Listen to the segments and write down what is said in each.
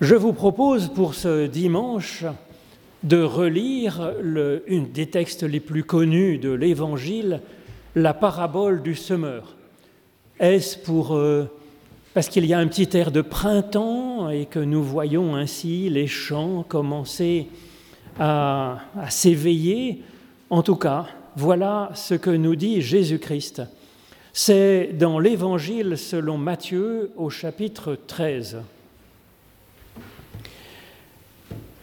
Je vous propose pour ce dimanche de relire le, des textes les plus connus de l'Évangile, la parabole du semeur. Est-ce pour euh, parce qu'il y a un petit air de printemps et que nous voyons ainsi les champs commencer à s'éveiller En tout cas, voilà ce que nous dit Jésus-Christ. C'est dans l'Évangile selon Matthieu au chapitre 13.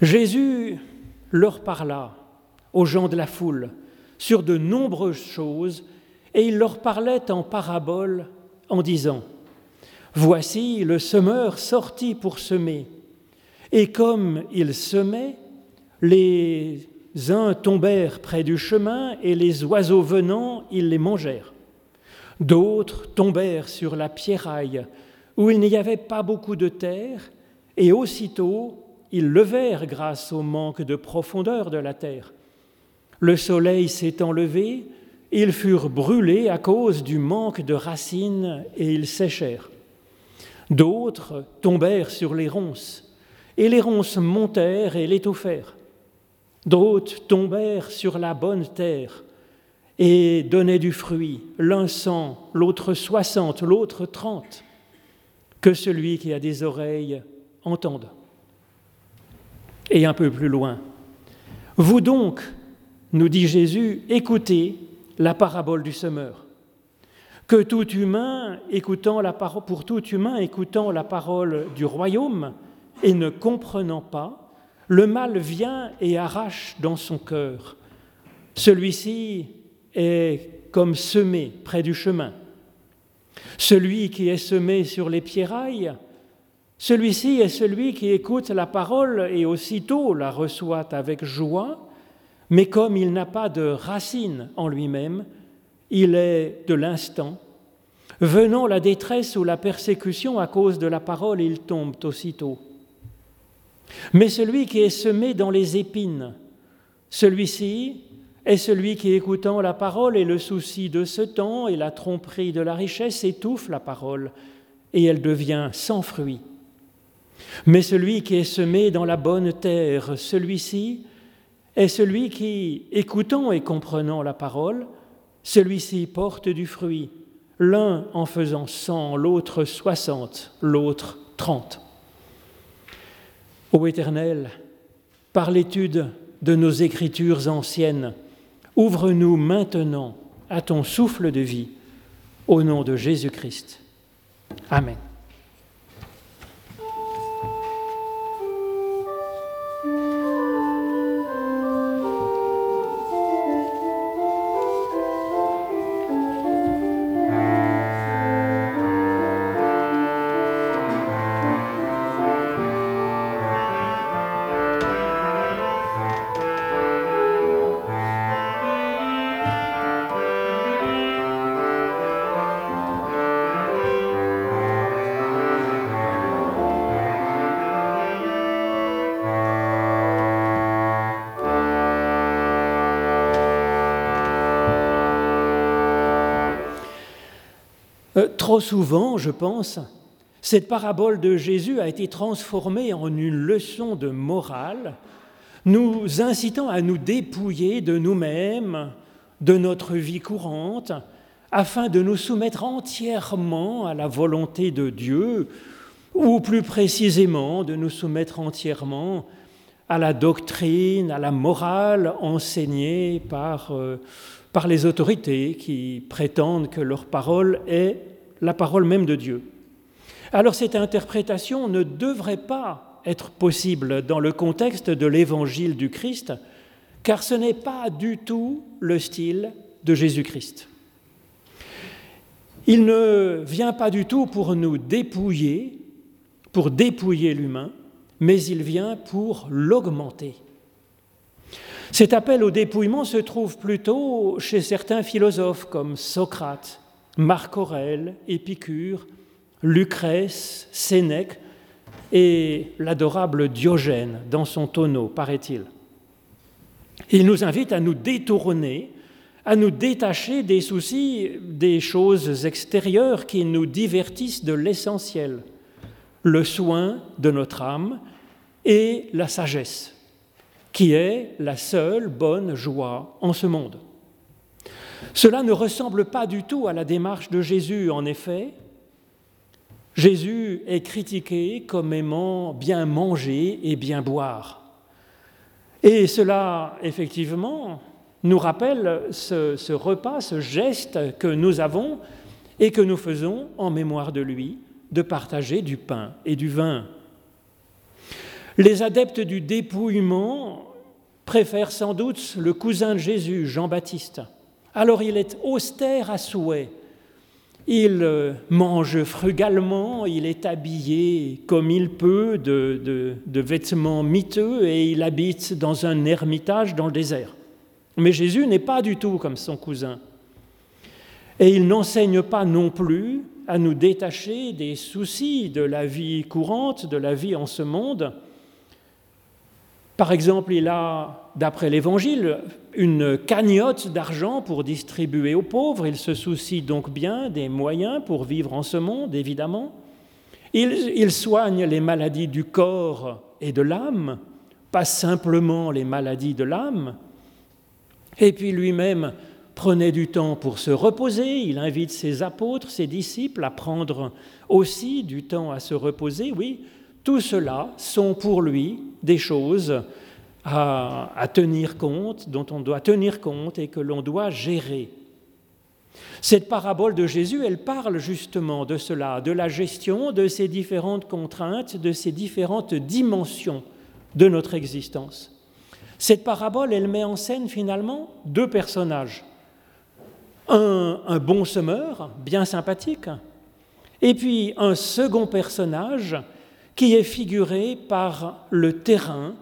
Jésus leur parla aux gens de la foule sur de nombreuses choses et il leur parlait en parabole en disant Voici le semeur sorti pour semer. Et comme il semait, les uns tombèrent près du chemin et les oiseaux venant, ils les mangèrent. D'autres tombèrent sur la pierraille où il n'y avait pas beaucoup de terre et aussitôt ils levèrent grâce au manque de profondeur de la terre. Le soleil s'étant levé, ils furent brûlés à cause du manque de racines et ils séchèrent. D'autres tombèrent sur les ronces, et les ronces montèrent et l'étouffèrent. D'autres tombèrent sur la bonne terre et donnaient du fruit, l'un cent, l'autre soixante, l'autre trente. Que celui qui a des oreilles entende. Et un peu plus loin, vous donc, nous dit Jésus, écoutez la parabole du semeur. Que tout humain écoutant la parole, pour tout humain écoutant la parole du royaume et ne comprenant pas, le mal vient et arrache dans son cœur. Celui-ci est comme semé près du chemin. Celui qui est semé sur les pierrailles, celui-ci est celui qui écoute la parole et aussitôt la reçoit avec joie, mais comme il n'a pas de racine en lui-même, il est de l'instant. Venant la détresse ou la persécution à cause de la parole, il tombe aussitôt. Mais celui qui est semé dans les épines, celui-ci est celui qui, écoutant la parole et le souci de ce temps et la tromperie de la richesse, étouffe la parole et elle devient sans fruit. Mais celui qui est semé dans la bonne terre, celui-ci est celui qui, écoutant et comprenant la parole, celui-ci porte du fruit, l'un en faisant cent, l'autre soixante, l'autre trente. Ô Éternel, par l'étude de nos écritures anciennes, ouvre-nous maintenant à ton souffle de vie, au nom de Jésus-Christ. Amen. Trop souvent, je pense, cette parabole de Jésus a été transformée en une leçon de morale, nous incitant à nous dépouiller de nous-mêmes, de notre vie courante, afin de nous soumettre entièrement à la volonté de Dieu, ou plus précisément de nous soumettre entièrement à la doctrine, à la morale enseignée par, euh, par les autorités qui prétendent que leur parole est la parole même de Dieu. Alors cette interprétation ne devrait pas être possible dans le contexte de l'évangile du Christ, car ce n'est pas du tout le style de Jésus-Christ. Il ne vient pas du tout pour nous dépouiller, pour dépouiller l'humain, mais il vient pour l'augmenter. Cet appel au dépouillement se trouve plutôt chez certains philosophes comme Socrate, Marc Aurèle, Épicure, Lucrèce, Sénèque et l'adorable Diogène dans son tonneau, paraît-il. Il nous invite à nous détourner, à nous détacher des soucis, des choses extérieures qui nous divertissent de l'essentiel, le soin de notre âme et la sagesse, qui est la seule bonne joie en ce monde. Cela ne ressemble pas du tout à la démarche de Jésus, en effet. Jésus est critiqué comme aimant bien manger et bien boire. Et cela, effectivement, nous rappelle ce, repas, ce geste que nous avons et que nous faisons en mémoire de lui, de partager du pain et du vin. Les adeptes du dépouillement préfèrent sans doute le cousin de Jésus, Jean-Baptiste. Alors il est austère à souhait. Il euh, mange frugalement, il est habillé comme il peut de, de, vêtements miteux et il habite dans un ermitage dans le désert. Mais Jésus n'est pas du tout comme son cousin. Et il n'enseigne pas non plus à nous détacher des soucis de la vie courante, de la vie en ce monde. Par exemple, il a, d'après l'Évangile, une cagnotte d'argent pour distribuer aux pauvres. Il se soucie donc bien des moyens pour vivre en ce monde, évidemment. Il, soigne les maladies du corps et de l'âme, pas simplement les maladies de l'âme. Et puis lui-même prenait du temps pour se reposer. Il invite ses apôtres, ses disciples à prendre aussi du temps à se reposer. Oui, tout cela sont pour lui des choses à, tenir compte, dont on doit tenir compte et que l'on doit gérer. Cette parabole de Jésus, elle parle justement de cela, de la gestion de ces différentes contraintes, de ces différentes dimensions de notre existence. Cette parabole, elle met en scène finalement deux personnages un, bon semeur, bien sympathique, et puis un second personnage qui est figuré par le terrain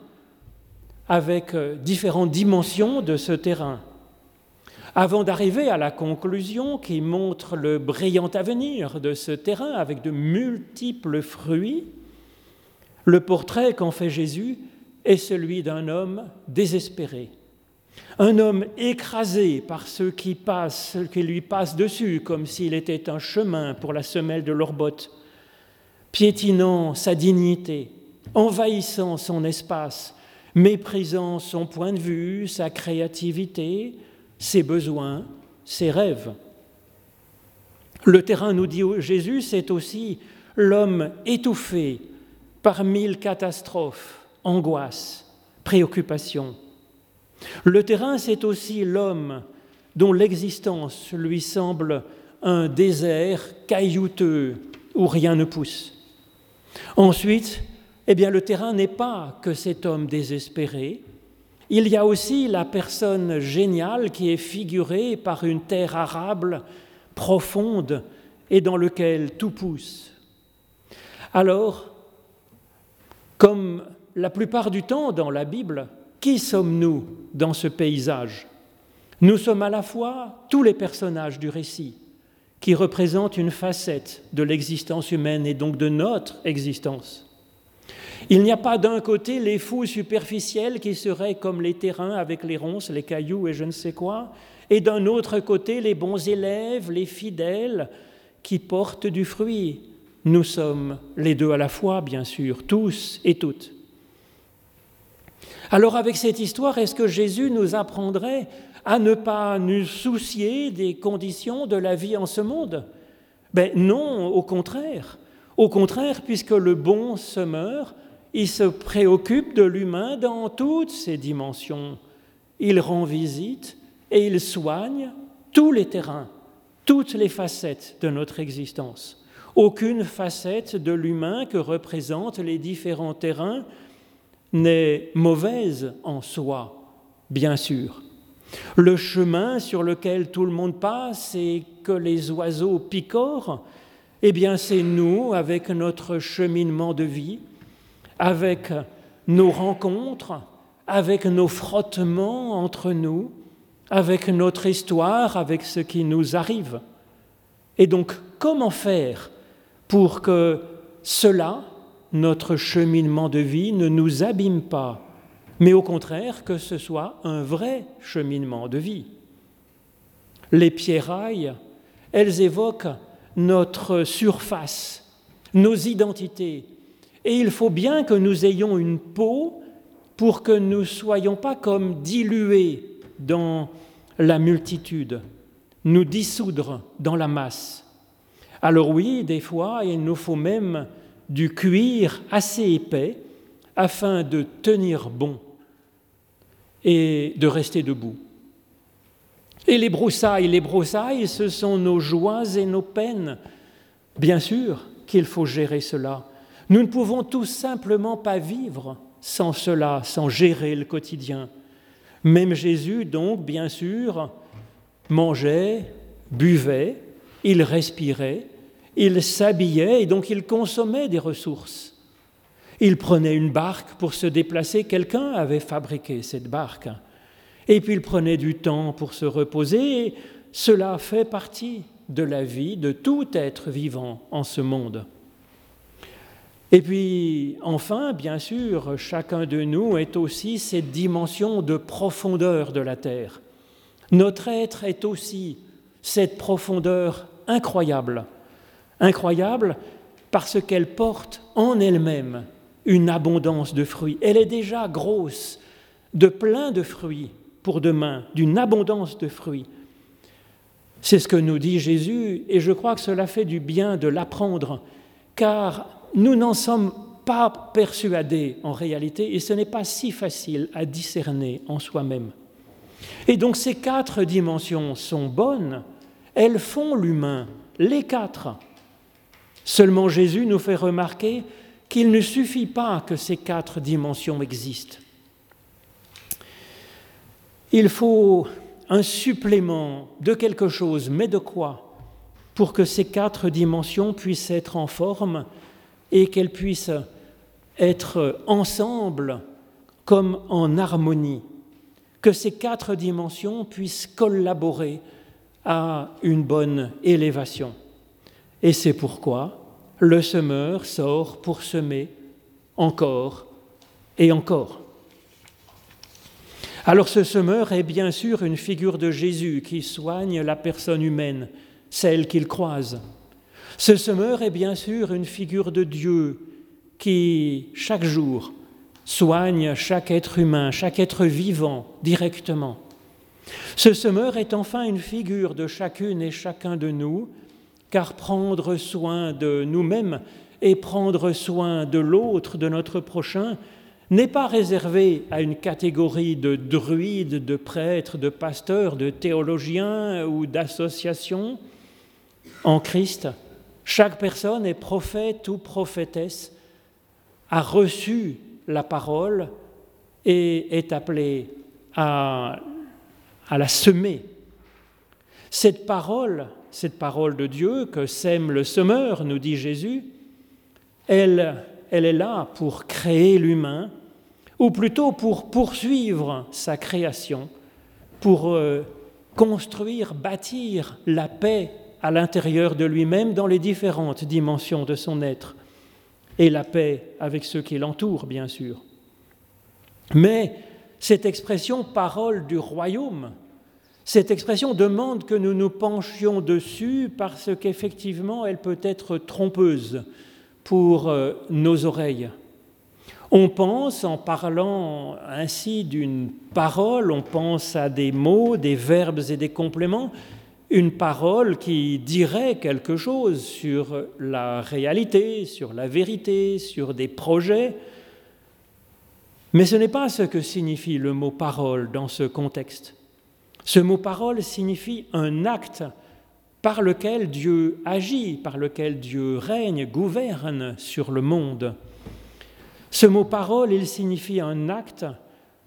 avec euh, différentes dimensions de ce terrain. Avant d'arriver à la conclusion qui montre le brillant avenir de ce terrain avec de multiples fruits, le portrait qu'en fait Jésus est celui d'un homme désespéré, un homme écrasé par ceux qui passent, qui lui passent dessus, comme s'il était un chemin pour la semelle de leurs piétinant sa dignité, envahissant son espace, méprisant son point de vue, sa créativité, ses besoins, ses rêves. Le terrain, nous dit Jésus, c'est aussi l'homme étouffé par mille catastrophes, angoisses, préoccupations. Le terrain, c'est aussi l'homme dont l'existence lui semble un désert caillouteux où rien ne pousse. Ensuite, eh le terrain n'est pas que cet homme désespéré. Il y a aussi la personne géniale qui est figurée par une terre arable profonde et dans laquelle tout pousse. Alors, comme la plupart du temps dans la Bible, qui sommes-nous dans ce paysage? Nous sommes à la fois tous les personnages du récit, qui représentent une facette de l'existence humaine et donc de notre existence. Il n'y a pas d'un côté les fous superficiels qui seraient comme les terrains avec les ronces, les cailloux et je ne sais quoi, et d'un autre côté les bons élèves, les fidèles qui portent du fruit. Nous sommes les deux à la fois, bien sûr, tous et toutes. Alors avec cette histoire, est-ce que Jésus nous apprendrait à ne pas nous soucier des conditions de la vie en ce monde Ben non, au contraire. Au contraire, puisque le bon semeur, il se préoccupe de l'humain dans toutes ses dimensions. Il rend visite et il soigne tous les terrains, toutes les facettes de notre existence. Aucune facette de l'humain que représentent les différents terrains n'est mauvaise en soi, bien sûr. Le chemin sur lequel tout le monde passe et que les oiseaux picorent, eh bien c'est nous avec notre cheminement de vie, avec nos rencontres, avec nos frottements entre nous, avec notre histoire, avec ce qui nous arrive. Et donc, comment faire pour que cela, notre cheminement de vie ne nous abîme pas, mais au contraire que ce soit un vrai cheminement de vie. Les pierrailles, elles évoquent notre surface, nos identités, Et il faut bien que nous ayons une peau pour que nous ne soyons pas comme dilués dans la multitude, nous dissoudre dans la masse. Alors oui, des fois, il nous faut même du cuir assez épais afin de tenir bon et de rester debout. Et les broussailles, les broussailles, ce sont nos joies et nos peines. Bien sûr qu'il faut gérer cela. Nous ne pouvons tout simplement pas vivre sans cela, sans gérer le quotidien. Même Jésus, donc, bien sûr, mangeait, buvait, il respirait, il s'habillait et donc il consommait des ressources. Il prenait une barque pour se déplacer, quelqu'un avait fabriqué cette barque. Et puis il prenait du temps pour se reposer. cela fait partie de la vie de tout être vivant en ce monde. Et puis enfin, bien sûr, chacun de nous est aussi cette dimension de profondeur de la terre. Notre être est aussi cette profondeur incroyable. Incroyable parce qu'elle porte en elle-même une abondance de fruits. Elle est déjà grosse, de plein de fruits pour demain, d'une abondance de fruits. C'est ce que nous dit Jésus, et je crois que cela fait du bien de l'apprendre, car nous n'en sommes pas persuadés en réalité, et ce n'est pas si facile à discerner en soi-même. Et donc ces quatre dimensions sont bonnes, elles font l'humain, les quatre. Seulement Jésus nous fait remarquer qu'il ne suffit pas que ces quatre dimensions existent. Il faut un supplément de quelque chose, mais de quoi Pour que ces quatre dimensions puissent être en forme et qu'elles puissent être ensemble comme en harmonie, que ces quatre dimensions puissent collaborer à une bonne élévation. Et c'est pourquoi le semeur sort pour semer encore et encore. Alors ce semeur est bien sûr une figure de Jésus qui soigne la personne humaine, celle qu'il croise. Ce semeur est bien sûr une figure de Dieu qui, chaque jour, soigne chaque être humain, chaque être vivant directement. Ce semeur est enfin une figure de chacune et chacun de nous, car prendre soin de nous-mêmes et prendre soin de l'autre, de notre prochain, n'est pas réservé à une catégorie de druides, de prêtres, de pasteurs, de théologiens ou d'associations. En Christ, chaque personne est prophète ou prophétesse, a reçu la parole et est appelée à, la semer. Cette parole, cette parole de Dieu que sème le semeur, nous dit Jésus, elle elle est là pour créer l'humain, ou plutôt pour poursuivre sa création, pour euh, construire, bâtir la paix à l'intérieur de lui-même dans les différentes dimensions de son être, et la paix avec ceux qui l'entourent, bien sûr. Mais cette expression parole du royaume, cette expression demande que nous nous penchions dessus parce qu'effectivement elle peut être trompeuse pour euh, nos oreilles. On pense, en parlant ainsi d'une parole, on pense à des mots, des verbes et des compléments, une parole qui dirait quelque chose sur la réalité, sur la vérité, sur des projets. Mais ce n'est pas ce que signifie le mot parole dans ce contexte. Ce mot parole signifie un acte par lequel Dieu agit, par lequel Dieu règne, gouverne sur le monde. Ce mot parole, il signifie un acte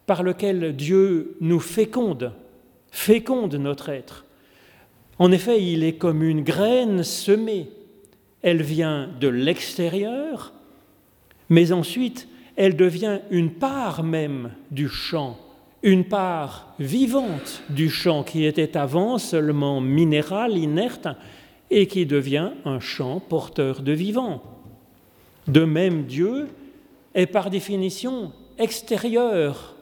par lequel Dieu nous féconde, féconde notre être. En effet, il est comme une graine semée. Elle vient de l'extérieur, mais ensuite, elle devient une part même du champ une part vivante du champ qui était avant seulement minéral, inerte, et qui devient un champ porteur de vivant. De même, Dieu est par définition extérieur.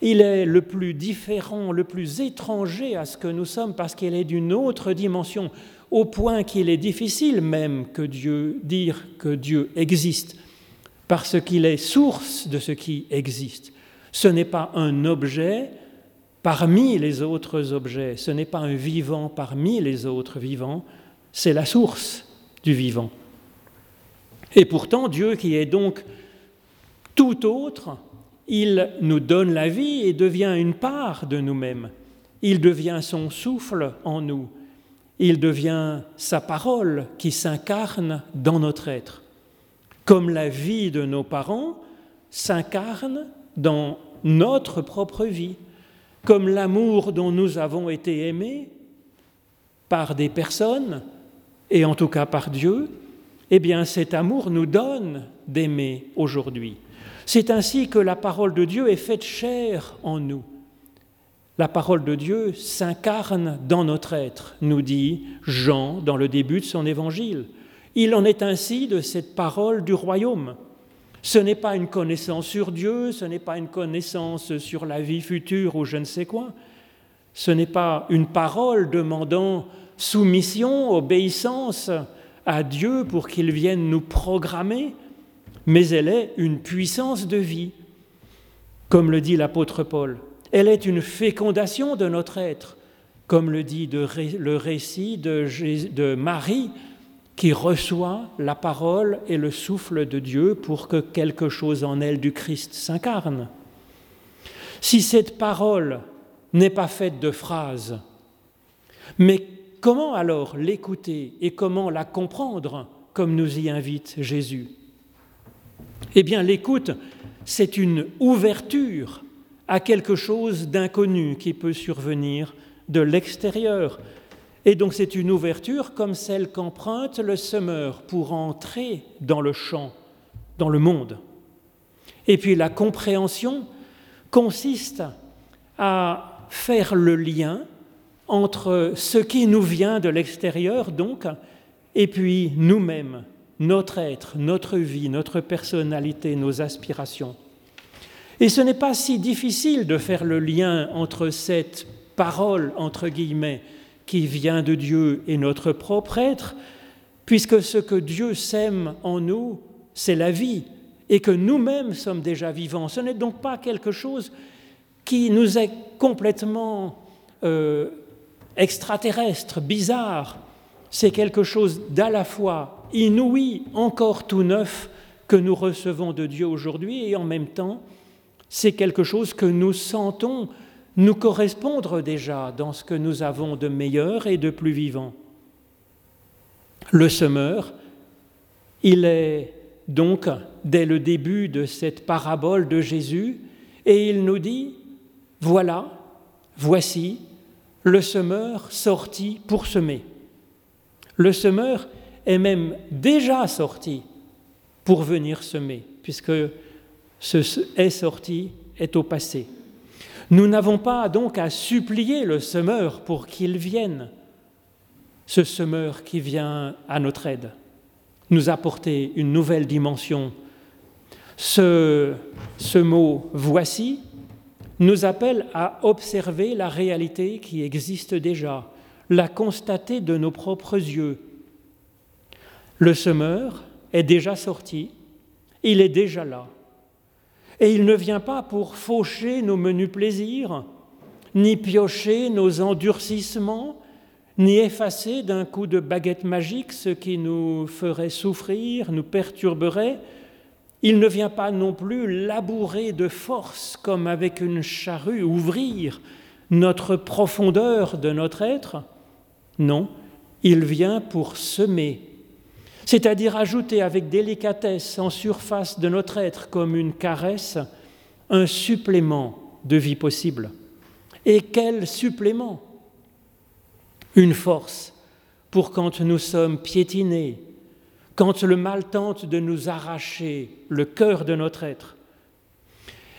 Il est le plus différent, le plus étranger à ce que nous sommes parce qu'il est d'une autre dimension, au point qu'il est difficile même que Dieu dire que Dieu existe parce qu'il est source de ce qui existe. Ce n'est pas un objet parmi les autres objets, ce n'est pas un vivant parmi les autres vivants, c'est la source du vivant. Et pourtant, Dieu qui est donc tout autre, il nous donne la vie et devient une part de nous-mêmes. Il devient son souffle en nous. Il devient sa parole qui s'incarne dans notre être. Comme la vie de nos parents s'incarne dans notre propre vie, comme l'amour dont nous avons été aimés par des personnes, et en tout cas par Dieu, eh bien cet amour nous donne d'aimer aujourd'hui. C'est ainsi que la parole de Dieu est faite chair en nous. La parole de Dieu s'incarne dans notre être, nous dit Jean dans le début de son évangile. Il en est ainsi de cette parole du royaume. Ce n'est pas une connaissance sur Dieu, ce n'est pas une connaissance sur la vie future ou je ne sais quoi. Ce n'est pas une parole demandant soumission, obéissance à Dieu pour qu'il vienne nous programmer, mais elle est une puissance de vie, comme le dit l'apôtre Paul. Elle est une fécondation de notre être, comme le dit le récit de Marie qui reçoit la parole et le souffle de Dieu pour que quelque chose en elle du Christ s'incarne. Si cette parole n'est pas faite de phrases, mais Comment alors l'écouter et comment la comprendre comme nous y invite Jésus? Eh bien, l'écoute, c'est une ouverture à quelque chose d'inconnu qui peut survenir de l'extérieur. Et donc c'est une ouverture comme celle qu'emprunte le semeur pour entrer dans le champ, dans le monde. Et puis la compréhension consiste à faire le lien entre ce qui nous vient de l'extérieur, donc, et puis nous-mêmes, notre être, notre vie, notre personnalité, nos aspirations. Et ce n'est pas si difficile de faire le lien entre cette parole, entre guillemets, qui vient de Dieu et notre propre être, puisque ce que Dieu sème en nous, c'est la vie, et que nous-mêmes sommes déjà vivants. Ce n'est donc pas quelque chose qui nous est complètement euh, extraterrestre, bizarre. C'est quelque chose d'à la fois inouï, encore tout neuf, que nous recevons de Dieu aujourd'hui, et en même temps, c'est quelque chose que nous sentons nous correspondre déjà dans ce que nous avons de meilleur et de plus vivant. Le semeur, il est donc dès le début de cette parabole de Jésus, et il nous dit, voilà, voici, le semeur sorti pour semer. Le semeur est même déjà sorti pour venir semer, puisque ce est sorti est au passé. Nous n'avons pas donc à supplier le semeur pour qu'il vienne, ce semeur qui vient à notre aide, nous apporter une nouvelle dimension. Ce, ce mot voici nous appelle à observer la réalité qui existe déjà, la constater de nos propres yeux. Le semeur est déjà sorti, il est déjà là. Et il ne vient pas pour faucher nos menus plaisirs, ni piocher nos endurcissements, ni effacer d'un coup de baguette magique ce qui nous ferait souffrir, nous perturberait, il ne vient pas non plus labourer de force comme avec une charrue, ouvrir notre profondeur de notre être. Non, il vient pour semer, c'est-à-dire ajouter avec délicatesse en surface de notre être comme une caresse un supplément de vie possible. Et quel supplément? Une force pour quand nous sommes piétinés, quand le mal tente de nous arracher le cœur de notre être.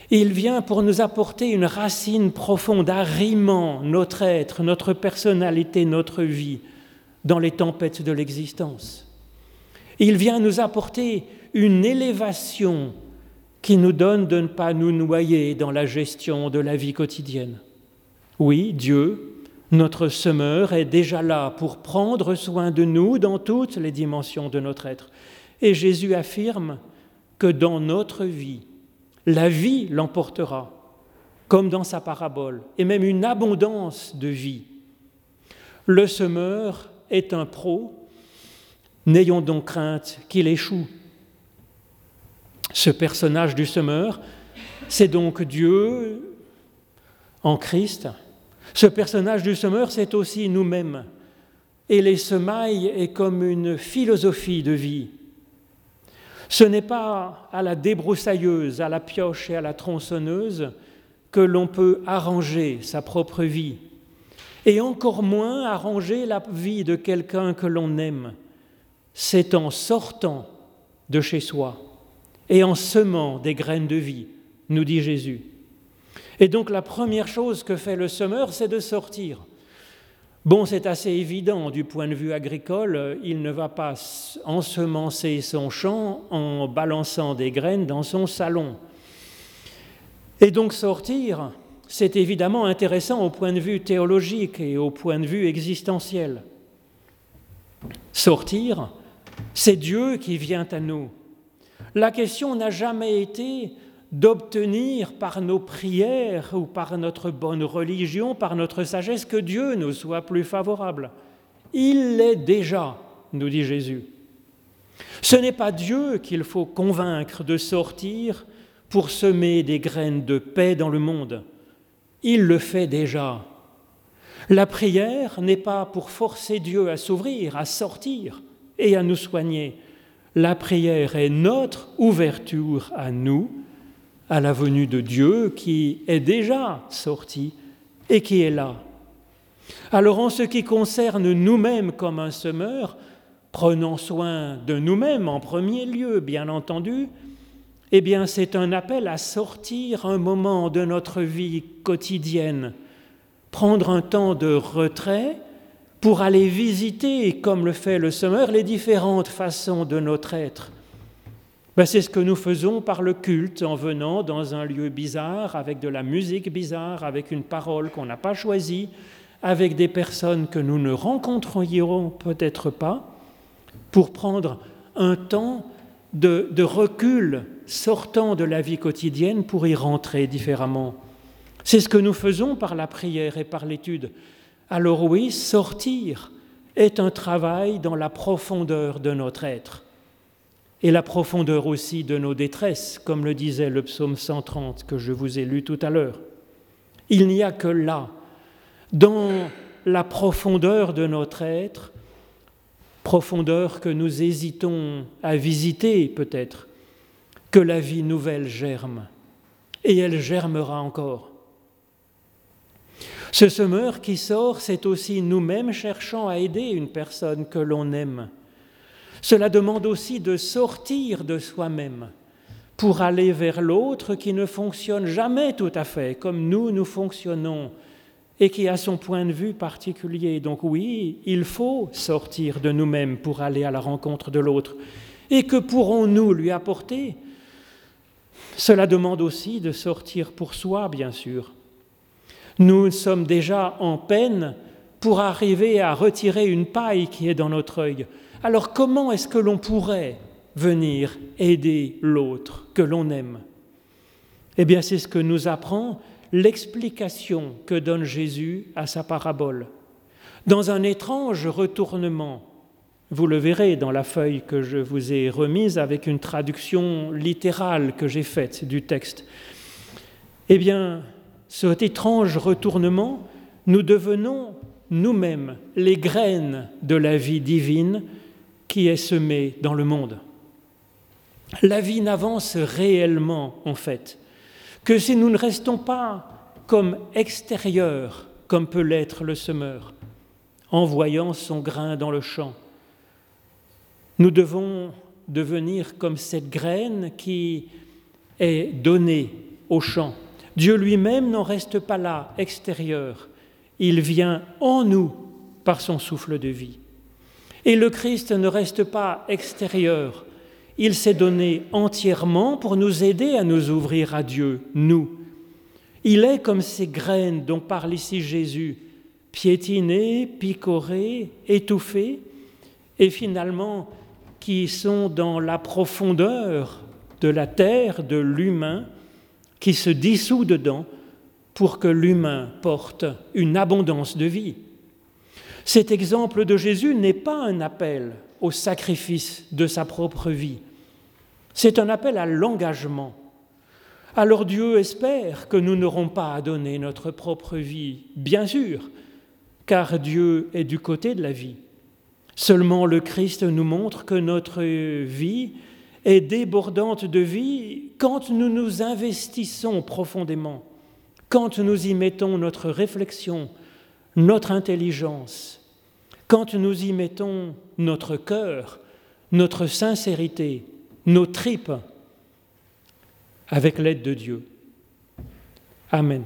Il vient pour nous apporter une racine profonde, arrimant notre être, notre personnalité, notre vie dans les tempêtes de l'existence. Il vient nous apporter une élévation qui nous donne de ne pas nous noyer dans la gestion de la vie quotidienne. Oui, Dieu notre semeur est déjà là pour prendre soin de nous dans toutes les dimensions de notre être. Et Jésus affirme que dans notre vie, la vie l'emportera, comme dans sa parabole, et même une abondance de vie. Le semeur est un pro, n'ayons donc crainte qu'il échoue. Ce personnage du semeur, c'est donc Dieu en Christ. Ce personnage du semeur, c'est aussi nous-mêmes. Et les semailles est comme une philosophie de vie. Ce n'est pas à la débroussailleuse, à la pioche et à la tronçonneuse que l'on peut arranger sa propre vie, et encore moins arranger la vie de quelqu'un que l'on aime. C'est en sortant de chez soi et en semant des graines de vie, nous dit Jésus. Et donc la première chose que fait le semeur, c'est de sortir. Bon, c'est assez évident du point de vue agricole, il ne va pas ensemencer son champ en balançant des graines dans son salon. Et donc sortir, c'est évidemment intéressant au point de vue théologique et au point de vue existentiel. Sortir, c'est Dieu qui vient à nous. La question n'a jamais été d'obtenir par nos prières ou par notre bonne religion, par notre sagesse, que Dieu nous soit plus favorable. Il l'est déjà, nous dit Jésus. Ce n'est pas Dieu qu'il faut convaincre de sortir pour semer des graines de paix dans le monde. Il le fait déjà. La prière n'est pas pour forcer Dieu à s'ouvrir, à sortir et à nous soigner. La prière est notre ouverture à nous à la venue de Dieu qui est déjà sorti et qui est là. Alors en ce qui concerne nous-mêmes comme un semeur, prenons soin de nous-mêmes en premier lieu, bien entendu, eh bien c'est un appel à sortir un moment de notre vie quotidienne, prendre un temps de retrait pour aller visiter, comme le fait le semeur, les différentes façons de notre être ben, c'est ce que nous faisons par le culte en venant dans un lieu bizarre, avec de la musique bizarre, avec une parole qu'on n'a pas choisie, avec des personnes que nous ne rencontrerons peut-être pas, pour prendre un temps de recul sortant de la vie quotidienne pour y rentrer différemment. C'est ce que nous faisons par la prière et par l'étude. Alors oui, sortir est un travail dans la profondeur de notre être et la profondeur aussi de nos détresses, comme le disait le psaume 130 que je vous ai lu tout à l'heure. Il n'y a que là, dans la profondeur de notre être, profondeur que nous hésitons à visiter peut-être, que la vie nouvelle germe, et elle germera encore. Ce semeur qui sort, c'est aussi nous-mêmes cherchant à aider une personne que l'on aime cela demande aussi de sortir de soi-même pour aller vers l'autre qui ne fonctionne jamais tout à fait comme nous, nous fonctionnons et qui a son point de vue particulier. Donc oui, il faut sortir de nous-mêmes pour aller à la rencontre de l'autre. Et que pourrons-nous lui apporter? Cela demande aussi de sortir pour soi, bien sûr. Nous sommes déjà en peine pour arriver à retirer une paille qui est dans notre œil. Alors comment est-ce que l'on pourrait venir aider l'autre que l'on aime? Eh bien c'est ce que nous apprend l'explication que donne Jésus à sa parabole. Dans un étrange retournement, vous le verrez dans la feuille que je vous ai remise avec une traduction littérale que j'ai faite du texte. Eh bien, cet étrange retournement, nous devenons nous-mêmes les graines de la vie divine qui est semé dans le monde. La vie n'avance réellement, en fait, que si nous ne restons pas comme extérieurs, comme peut l'être le semeur, en voyant son grain dans le champ. Nous devons devenir comme cette graine qui est donnée au champ. Dieu lui-même n'en reste pas là, extérieur. Il vient en nous par son souffle de vie. Et le Christ ne reste pas extérieur, il s'est donné entièrement pour nous aider à nous ouvrir à Dieu, nous. Il est comme ces graines dont parle ici Jésus, piétinées, picorées, étouffées, et finalement qui sont dans la profondeur de la terre, de l'humain, qui se dissout dedans pour que l'humain porte une abondance de vie. Cet exemple de Jésus n'est pas un appel au sacrifice de sa propre vie, c'est un appel à l'engagement. Alors Dieu espère que nous n'aurons pas à donner notre propre vie, bien sûr, car Dieu est du côté de la vie. Seulement le Christ nous montre que notre vie est débordante de vie quand nous nous investissons profondément, quand nous y mettons notre réflexion, notre intelligence, quand nous y mettons notre cœur, notre sincérité, nos tripes, avec l'aide de Dieu. Amen.